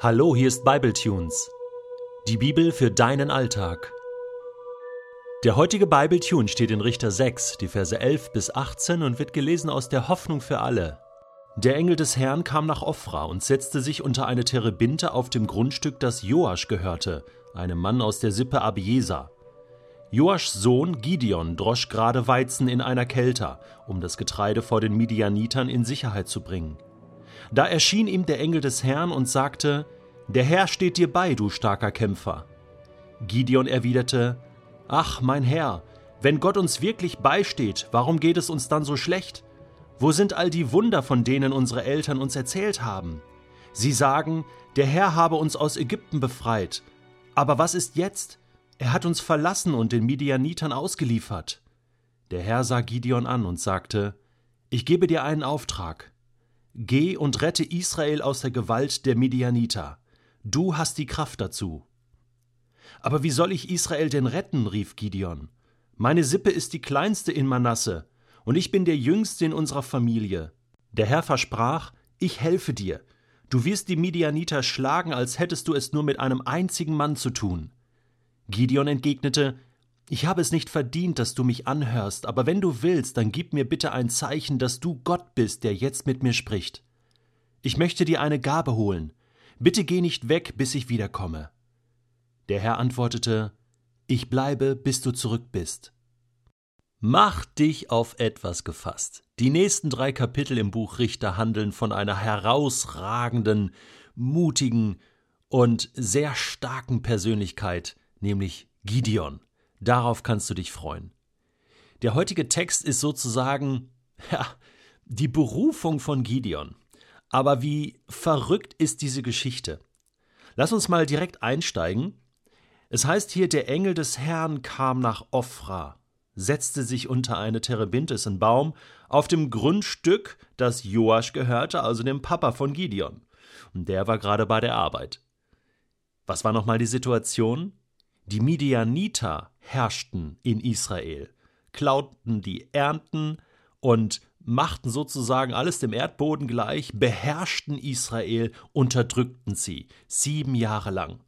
Hallo, hier ist Bibletunes. Die Bibel für deinen Alltag. Der heutige Bibletune steht in Richter 6, die Verse 11 bis 18 und wird gelesen aus der Hoffnung für alle. Der Engel des Herrn kam nach Ophra und setzte sich unter eine Terebinte auf dem Grundstück, das Joasch gehörte, einem Mann aus der Sippe Abiesa. Joaschs Sohn Gideon drosch gerade Weizen in einer Kelter, um das Getreide vor den Midianitern in Sicherheit zu bringen. Da erschien ihm der Engel des Herrn und sagte, Der Herr steht dir bei, du starker Kämpfer. Gideon erwiderte, Ach, mein Herr, wenn Gott uns wirklich beisteht, warum geht es uns dann so schlecht? Wo sind all die Wunder, von denen unsere Eltern uns erzählt haben? Sie sagen, der Herr habe uns aus Ägypten befreit. Aber was ist jetzt? Er hat uns verlassen und den Midianitern ausgeliefert. Der Herr sah Gideon an und sagte, Ich gebe dir einen Auftrag. Geh und rette Israel aus der Gewalt der Midianiter. Du hast die Kraft dazu. Aber wie soll ich Israel denn retten? rief Gideon. Meine Sippe ist die kleinste in Manasse, und ich bin der jüngste in unserer Familie. Der Herr versprach, ich helfe dir. Du wirst die Midianiter schlagen, als hättest du es nur mit einem einzigen Mann zu tun. Gideon entgegnete, ich habe es nicht verdient, dass du mich anhörst, aber wenn du willst, dann gib mir bitte ein Zeichen, dass du Gott bist, der jetzt mit mir spricht. Ich möchte dir eine Gabe holen. Bitte geh nicht weg, bis ich wiederkomme. Der Herr antwortete, Ich bleibe, bis du zurück bist. Mach dich auf etwas gefasst. Die nächsten drei Kapitel im Buch Richter handeln von einer herausragenden, mutigen und sehr starken Persönlichkeit, nämlich Gideon. Darauf kannst du dich freuen. Der heutige Text ist sozusagen ja, die Berufung von Gideon. Aber wie verrückt ist diese Geschichte? Lass uns mal direkt einsteigen. Es heißt hier, der Engel des Herrn kam nach Ophra, setzte sich unter eine Terebintes, einen Baum, auf dem Grundstück, das Joasch gehörte, also dem Papa von Gideon. Und der war gerade bei der Arbeit. Was war nochmal die Situation? Die Midianiter herrschten in Israel, klauten die Ernten und machten sozusagen alles dem Erdboden gleich, beherrschten Israel, unterdrückten sie sieben Jahre lang.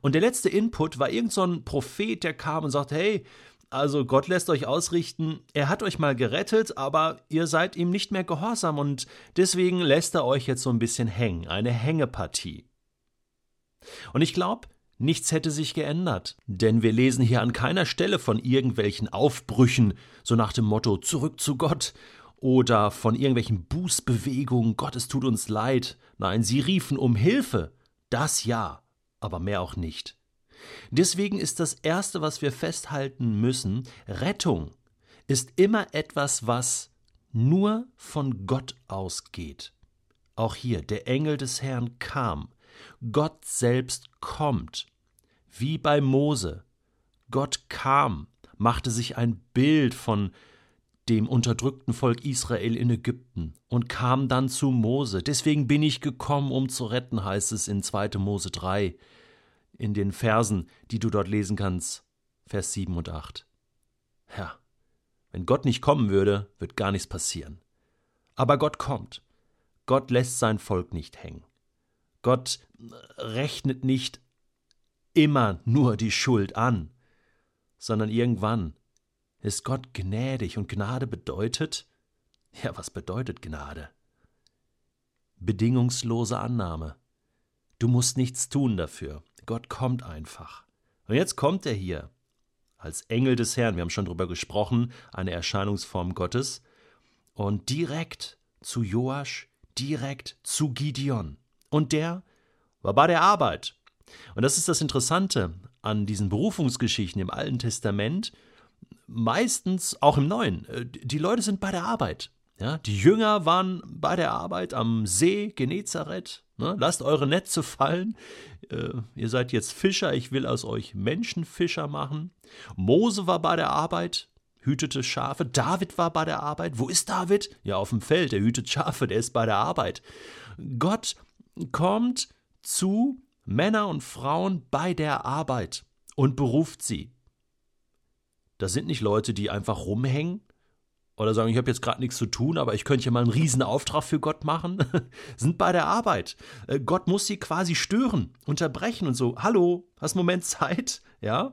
Und der letzte Input war irgend so Prophet, der kam und sagte, hey, also Gott lässt euch ausrichten, er hat euch mal gerettet, aber ihr seid ihm nicht mehr gehorsam und deswegen lässt er euch jetzt so ein bisschen hängen, eine Hängepartie. Und ich glaube, Nichts hätte sich geändert, denn wir lesen hier an keiner Stelle von irgendwelchen Aufbrüchen, so nach dem Motto zurück zu Gott, oder von irgendwelchen Bußbewegungen, Gott, es tut uns leid. Nein, sie riefen um Hilfe, das ja, aber mehr auch nicht. Deswegen ist das Erste, was wir festhalten müssen, Rettung ist immer etwas, was nur von Gott ausgeht. Auch hier, der Engel des Herrn kam, Gott selbst kommt, wie bei Mose. Gott kam, machte sich ein Bild von dem unterdrückten Volk Israel in Ägypten und kam dann zu Mose. Deswegen bin ich gekommen, um zu retten, heißt es in 2. Mose 3, in den Versen, die du dort lesen kannst, Vers 7 und 8. Ja, wenn Gott nicht kommen würde, wird gar nichts passieren. Aber Gott kommt. Gott lässt sein Volk nicht hängen. Gott rechnet nicht immer nur die Schuld an, sondern irgendwann ist Gott gnädig und Gnade bedeutet, ja, was bedeutet Gnade? Bedingungslose Annahme. Du musst nichts tun dafür. Gott kommt einfach. Und jetzt kommt er hier als Engel des Herrn. Wir haben schon darüber gesprochen, eine Erscheinungsform Gottes. Und direkt zu Joasch, direkt zu Gideon. Und der war bei der Arbeit. Und das ist das Interessante an diesen Berufungsgeschichten im Alten Testament, meistens auch im Neuen. Äh, die Leute sind bei der Arbeit. Ja, die Jünger waren bei der Arbeit am See Genezareth. Ne? Lasst eure Netze fallen. Äh, ihr seid jetzt Fischer, ich will aus euch Menschenfischer machen. Mose war bei der Arbeit, hütete Schafe. David war bei der Arbeit. Wo ist David? Ja, auf dem Feld, er hütet Schafe, der ist bei der Arbeit. Gott kommt zu Männer und Frauen bei der Arbeit und beruft sie. Das sind nicht Leute, die einfach rumhängen oder sagen, ich habe jetzt gerade nichts zu tun, aber ich könnte ja mal einen Riesenauftrag für Gott machen, sind bei der Arbeit. Äh, Gott muss sie quasi stören, unterbrechen und so, hallo, hast einen Moment Zeit? Ja.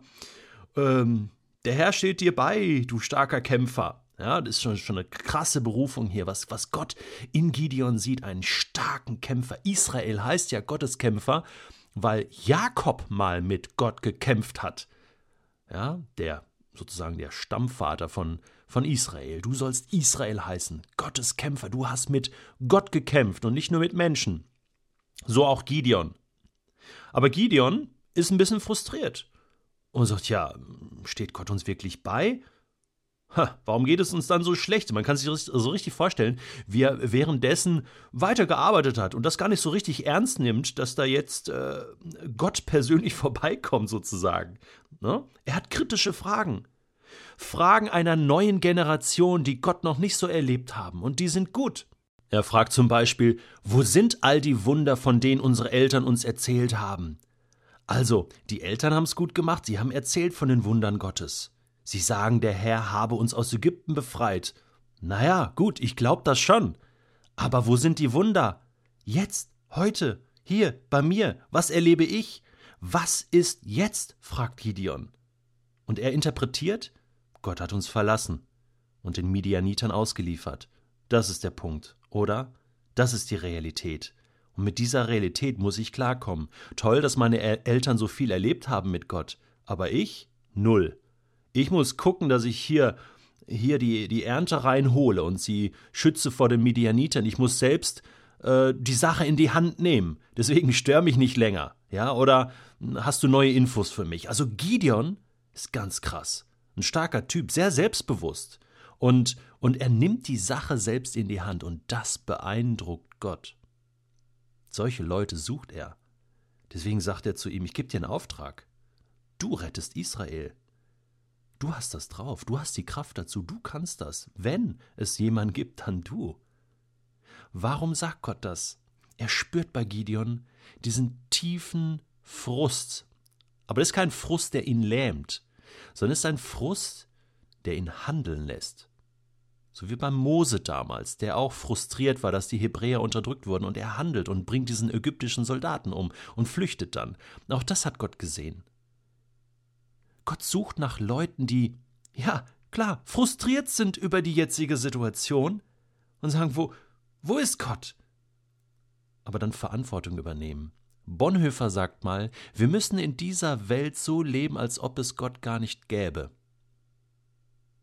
Ähm, der Herr steht dir bei, du starker Kämpfer. Ja, das ist schon, schon eine krasse Berufung hier, was, was Gott in Gideon sieht, einen starken Kämpfer. Israel heißt ja Gotteskämpfer, weil Jakob mal mit Gott gekämpft hat. Ja, der sozusagen der Stammvater von, von Israel. Du sollst Israel heißen, Gottes Kämpfer. Du hast mit Gott gekämpft und nicht nur mit Menschen. So auch Gideon. Aber Gideon ist ein bisschen frustriert und sagt, ja, steht Gott uns wirklich bei? Ha, warum geht es uns dann so schlecht? Man kann sich so richtig vorstellen, wie er währenddessen weitergearbeitet hat und das gar nicht so richtig ernst nimmt, dass da jetzt äh, Gott persönlich vorbeikommt, sozusagen. Ne? Er hat kritische Fragen. Fragen einer neuen Generation, die Gott noch nicht so erlebt haben, und die sind gut. Er fragt zum Beispiel, wo sind all die Wunder, von denen unsere Eltern uns erzählt haben? Also, die Eltern haben es gut gemacht, sie haben erzählt von den Wundern Gottes. Sie sagen, der Herr habe uns aus Ägypten befreit. Naja, gut, ich glaub das schon. Aber wo sind die Wunder? Jetzt, heute, hier, bei mir, was erlebe ich? Was ist jetzt? fragt Gideon. Und er interpretiert, Gott hat uns verlassen und den Midianitern ausgeliefert. Das ist der Punkt, oder? Das ist die Realität. Und mit dieser Realität muss ich klarkommen. Toll, dass meine Eltern so viel erlebt haben mit Gott, aber ich null. Ich muss gucken, dass ich hier hier die, die Ernte reinhole und sie schütze vor den Midianitern. Ich muss selbst äh, die Sache in die Hand nehmen. Deswegen stör mich nicht länger. Ja, oder hast du neue Infos für mich? Also Gideon ist ganz krass. Ein starker Typ, sehr selbstbewusst. Und, und er nimmt die Sache selbst in die Hand und das beeindruckt Gott. Solche Leute sucht er. Deswegen sagt er zu ihm, ich gebe dir einen Auftrag. Du rettest Israel. Du hast das drauf, du hast die Kraft dazu, du kannst das. Wenn es jemand gibt, dann du. Warum sagt Gott das? Er spürt bei Gideon diesen tiefen Frust. Aber das ist kein Frust, der ihn lähmt, sondern es ist ein Frust, der ihn handeln lässt. So wie beim Mose damals, der auch frustriert war, dass die Hebräer unterdrückt wurden, und er handelt und bringt diesen ägyptischen Soldaten um und flüchtet dann. Auch das hat Gott gesehen. Gott sucht nach Leuten, die, ja, klar, frustriert sind über die jetzige Situation und sagen, wo, wo ist Gott? Aber dann Verantwortung übernehmen. Bonhoeffer sagt mal, wir müssen in dieser Welt so leben, als ob es Gott gar nicht gäbe.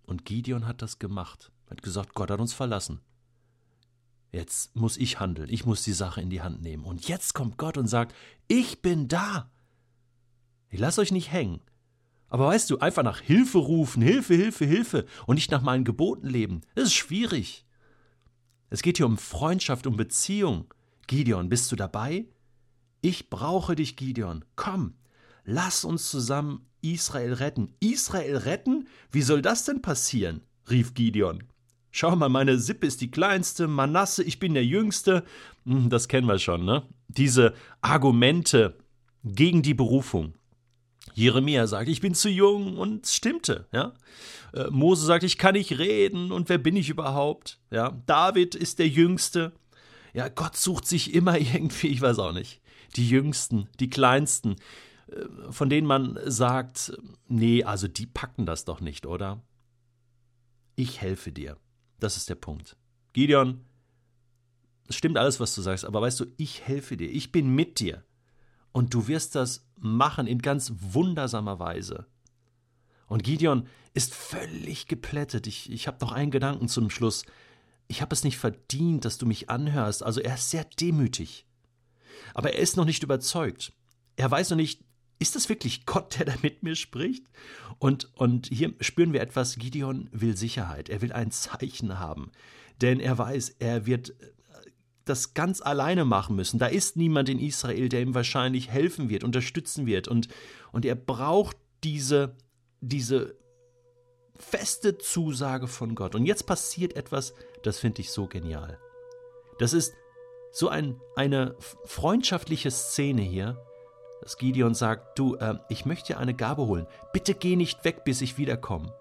Und Gideon hat das gemacht. Hat gesagt, Gott hat uns verlassen. Jetzt muss ich handeln, ich muss die Sache in die Hand nehmen. Und jetzt kommt Gott und sagt, ich bin da. Ich lasse euch nicht hängen. Aber weißt du, einfach nach Hilfe rufen, Hilfe, Hilfe, Hilfe und nicht nach meinen Geboten leben, das ist schwierig. Es geht hier um Freundschaft, um Beziehung. Gideon, bist du dabei? Ich brauche dich, Gideon. Komm, lass uns zusammen Israel retten. Israel retten? Wie soll das denn passieren? rief Gideon. Schau mal, meine Sippe ist die kleinste, Manasse, ich bin der Jüngste. Hm, das kennen wir schon, ne? Diese Argumente gegen die Berufung. Jeremia sagt, ich bin zu jung und es stimmte, ja. Äh, Mose sagt, ich kann nicht reden und wer bin ich überhaupt? Ja, David ist der Jüngste. Ja, Gott sucht sich immer irgendwie, ich weiß auch nicht, die Jüngsten, die Kleinsten, äh, von denen man sagt, nee, also die packen das doch nicht, oder? Ich helfe dir. Das ist der Punkt. Gideon, es stimmt alles, was du sagst, aber weißt du, ich helfe dir, ich bin mit dir. Und du wirst das machen in ganz wundersamer Weise. Und Gideon ist völlig geplättet. Ich, ich habe noch einen Gedanken zum Schluss. Ich habe es nicht verdient, dass du mich anhörst. Also er ist sehr demütig. Aber er ist noch nicht überzeugt. Er weiß noch nicht, ist das wirklich Gott, der da mit mir spricht? Und, und hier spüren wir etwas, Gideon will Sicherheit. Er will ein Zeichen haben. Denn er weiß, er wird das ganz alleine machen müssen. Da ist niemand in Israel, der ihm wahrscheinlich helfen wird, unterstützen wird. Und, und er braucht diese, diese feste Zusage von Gott. Und jetzt passiert etwas, das finde ich so genial. Das ist so ein, eine freundschaftliche Szene hier, dass Gideon sagt, du, äh, ich möchte dir eine Gabe holen. Bitte geh nicht weg, bis ich wiederkomme.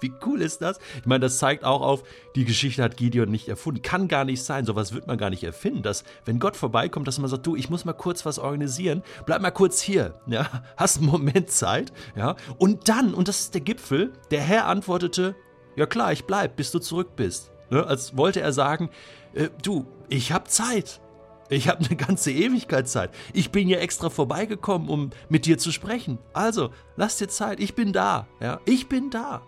Wie cool ist das? Ich meine, das zeigt auch auf, die Geschichte hat Gideon nicht erfunden. Kann gar nicht sein. Sowas wird man gar nicht erfinden. Dass, wenn Gott vorbeikommt, dass man sagt, du, ich muss mal kurz was organisieren. Bleib mal kurz hier. Ja, hast einen Moment Zeit. Ja, und dann, und das ist der Gipfel, der Herr antwortete, ja klar, ich bleib, bis du zurück bist. Ne, als wollte er sagen, äh, du, ich hab Zeit. Ich habe eine ganze Ewigkeit Zeit. Ich bin ja extra vorbeigekommen, um mit dir zu sprechen. Also, lass dir Zeit. Ich bin da. Ja, ich bin da.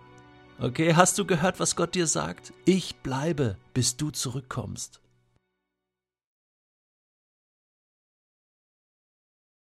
Okay, hast du gehört, was Gott dir sagt? Ich bleibe, bis du zurückkommst.